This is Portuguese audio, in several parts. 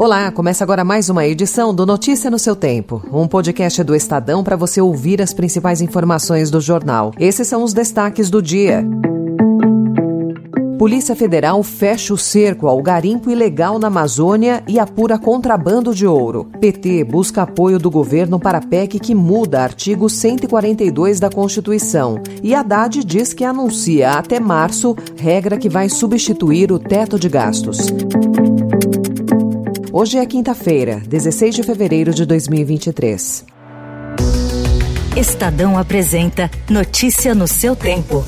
Olá, começa agora mais uma edição do Notícia no seu Tempo, um podcast do Estadão para você ouvir as principais informações do jornal. Esses são os destaques do dia. Polícia Federal fecha o cerco ao garimpo ilegal na Amazônia e apura contrabando de ouro. PT busca apoio do governo para a PEC que muda artigo 142 da Constituição. E Haddad diz que anuncia até março regra que vai substituir o teto de gastos. Hoje é quinta-feira, 16 de fevereiro de 2023. Estadão apresenta Notícia no seu tempo.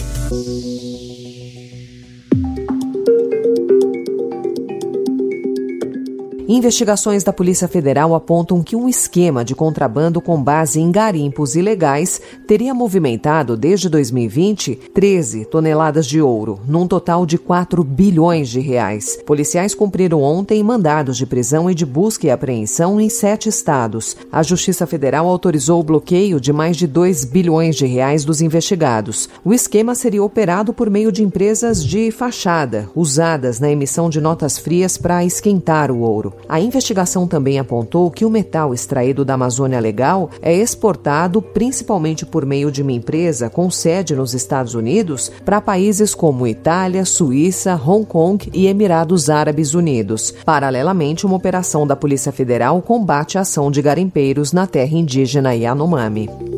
Investigações da Polícia Federal apontam que um esquema de contrabando com base em garimpos ilegais teria movimentado, desde 2020, 13 toneladas de ouro, num total de 4 bilhões de reais. Policiais cumpriram ontem mandados de prisão e de busca e apreensão em sete estados. A Justiça Federal autorizou o bloqueio de mais de 2 bilhões de reais dos investigados. O esquema seria operado por meio de empresas de fachada, usadas na emissão de notas frias para esquentar o ouro. A investigação também apontou que o metal extraído da Amazônia Legal é exportado principalmente por meio de uma empresa com sede nos Estados Unidos para países como Itália, Suíça, Hong Kong e Emirados Árabes Unidos. Paralelamente, uma operação da Polícia Federal combate a ação de garimpeiros na terra indígena Yanomami.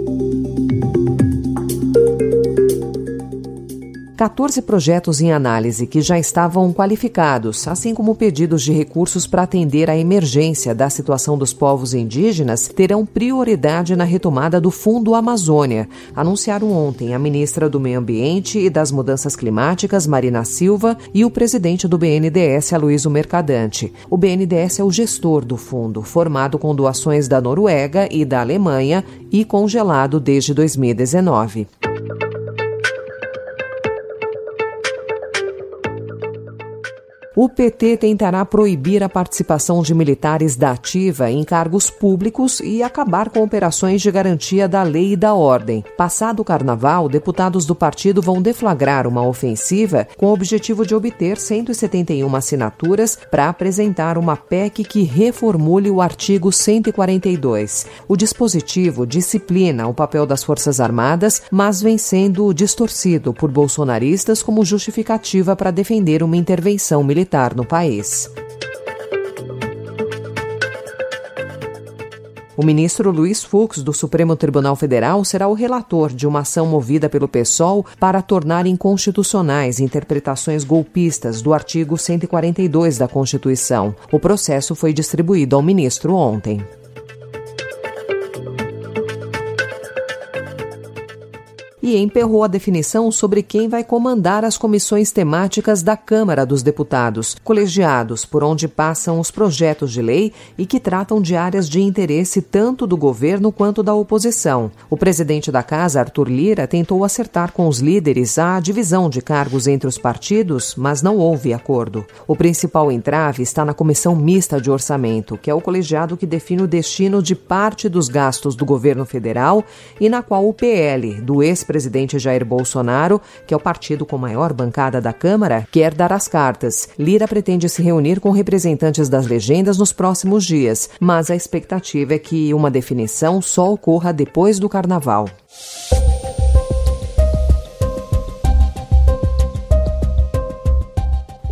14 projetos em análise que já estavam qualificados, assim como pedidos de recursos para atender à emergência da situação dos povos indígenas, terão prioridade na retomada do Fundo Amazônia, anunciaram ontem a ministra do Meio Ambiente e das Mudanças Climáticas, Marina Silva, e o presidente do BNDES, Aloysio Mercadante. O BNDES é o gestor do fundo, formado com doações da Noruega e da Alemanha e congelado desde 2019. O PT tentará proibir a participação de militares da ativa em cargos públicos e acabar com operações de garantia da lei e da ordem. Passado o carnaval, deputados do partido vão deflagrar uma ofensiva com o objetivo de obter 171 assinaturas para apresentar uma PEC que reformule o artigo 142. O dispositivo disciplina o papel das Forças Armadas, mas vem sendo distorcido por bolsonaristas como justificativa para defender uma intervenção militar militar no país. O ministro Luiz Fux, do Supremo Tribunal Federal, será o relator de uma ação movida pelo PSOL para tornar inconstitucionais interpretações golpistas do artigo 142 da Constituição. O processo foi distribuído ao ministro ontem. Emperrou a definição sobre quem vai comandar as comissões temáticas da Câmara dos Deputados, colegiados por onde passam os projetos de lei e que tratam de áreas de interesse tanto do governo quanto da oposição. O presidente da Casa, Arthur Lira, tentou acertar com os líderes a divisão de cargos entre os partidos, mas não houve acordo. O principal entrave está na Comissão Mista de Orçamento, que é o colegiado que define o destino de parte dos gastos do governo federal e na qual o PL, do ex presidente Jair Bolsonaro, que é o partido com maior bancada da Câmara, quer dar as cartas. Lira pretende se reunir com representantes das legendas nos próximos dias, mas a expectativa é que uma definição só ocorra depois do carnaval.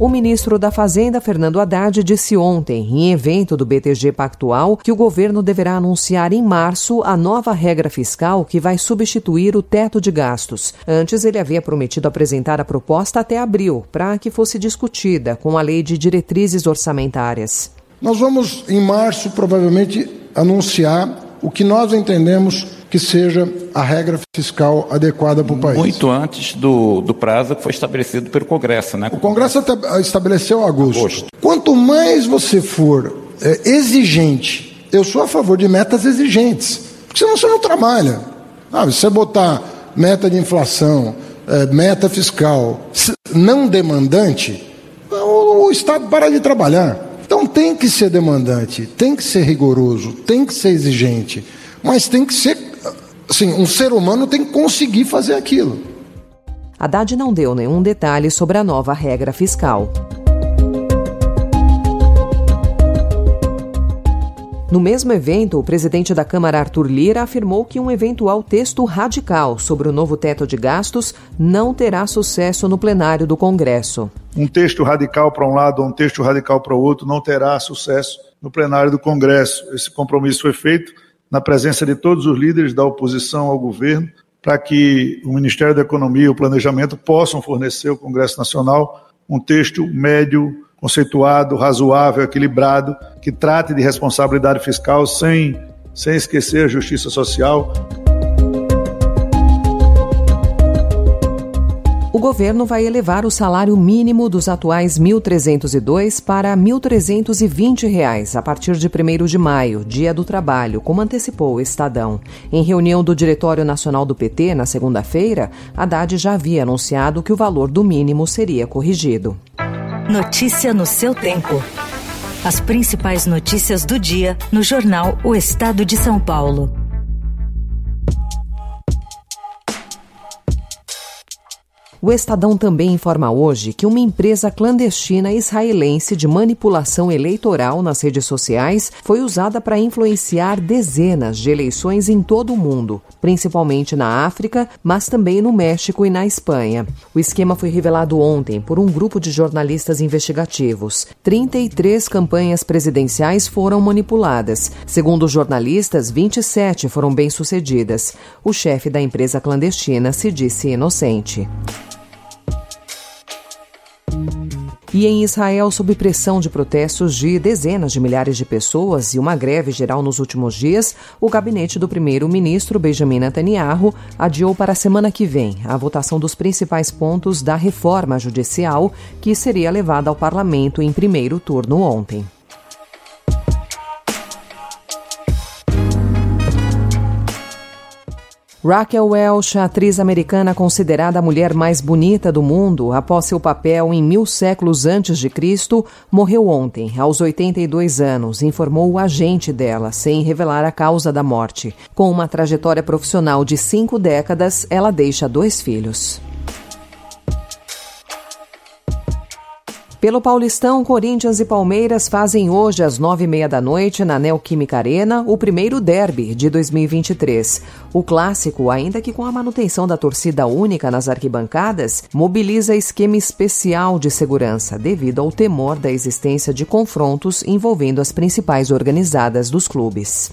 O ministro da Fazenda, Fernando Haddad, disse ontem, em evento do BTG Pactual, que o governo deverá anunciar em março a nova regra fiscal que vai substituir o teto de gastos. Antes, ele havia prometido apresentar a proposta até abril, para que fosse discutida com a lei de diretrizes orçamentárias. Nós vamos, em março, provavelmente, anunciar o que nós entendemos que seja a regra fiscal adequada para o país. Muito antes do, do prazo que foi estabelecido pelo Congresso, né? O Congresso estabeleceu agosto. agosto. Quanto mais você for é, exigente, eu sou a favor de metas exigentes, porque senão você não trabalha. Ah, você botar meta de inflação, é, meta fiscal não demandante, o, o Estado para de trabalhar. Então tem que ser demandante, tem que ser rigoroso, tem que ser exigente, mas tem que ser assim, um ser humano tem que conseguir fazer aquilo. Haddad não deu nenhum detalhe sobre a nova regra fiscal. No mesmo evento, o presidente da Câmara, Arthur Lira, afirmou que um eventual texto radical sobre o novo teto de gastos não terá sucesso no plenário do Congresso. Um texto radical para um lado ou um texto radical para o outro não terá sucesso no plenário do Congresso. Esse compromisso foi feito na presença de todos os líderes da oposição ao governo, para que o Ministério da Economia e o Planejamento possam fornecer ao Congresso Nacional um texto médio, conceituado, razoável, equilibrado, que trate de responsabilidade fiscal sem, sem esquecer a justiça social. O governo vai elevar o salário mínimo dos atuais R$ 1.302 para R$ 1.320 a partir de 1 de maio, dia do trabalho, como antecipou o Estadão. Em reunião do Diretório Nacional do PT, na segunda-feira, Haddad já havia anunciado que o valor do mínimo seria corrigido. Notícia no seu tempo. As principais notícias do dia no jornal O Estado de São Paulo. O Estadão também informa hoje que uma empresa clandestina israelense de manipulação eleitoral nas redes sociais foi usada para influenciar dezenas de eleições em todo o mundo, principalmente na África, mas também no México e na Espanha. O esquema foi revelado ontem por um grupo de jornalistas investigativos. 33 campanhas presidenciais foram manipuladas. Segundo os jornalistas, 27 foram bem-sucedidas. O chefe da empresa clandestina se disse inocente. E em Israel, sob pressão de protestos de dezenas de milhares de pessoas e uma greve geral nos últimos dias, o gabinete do primeiro-ministro Benjamin Netanyahu adiou para a semana que vem a votação dos principais pontos da reforma judicial que seria levada ao parlamento em primeiro turno ontem. Raquel Welch, atriz americana considerada a mulher mais bonita do mundo após seu papel em Mil Séculos Antes de Cristo, morreu ontem, aos 82 anos, informou o agente dela, sem revelar a causa da morte. Com uma trajetória profissional de cinco décadas, ela deixa dois filhos. Pelo Paulistão, Corinthians e Palmeiras fazem hoje às nove e meia da noite na Neoquímica Arena o primeiro derby de 2023. O clássico, ainda que com a manutenção da torcida única nas arquibancadas, mobiliza esquema especial de segurança devido ao temor da existência de confrontos envolvendo as principais organizadas dos clubes.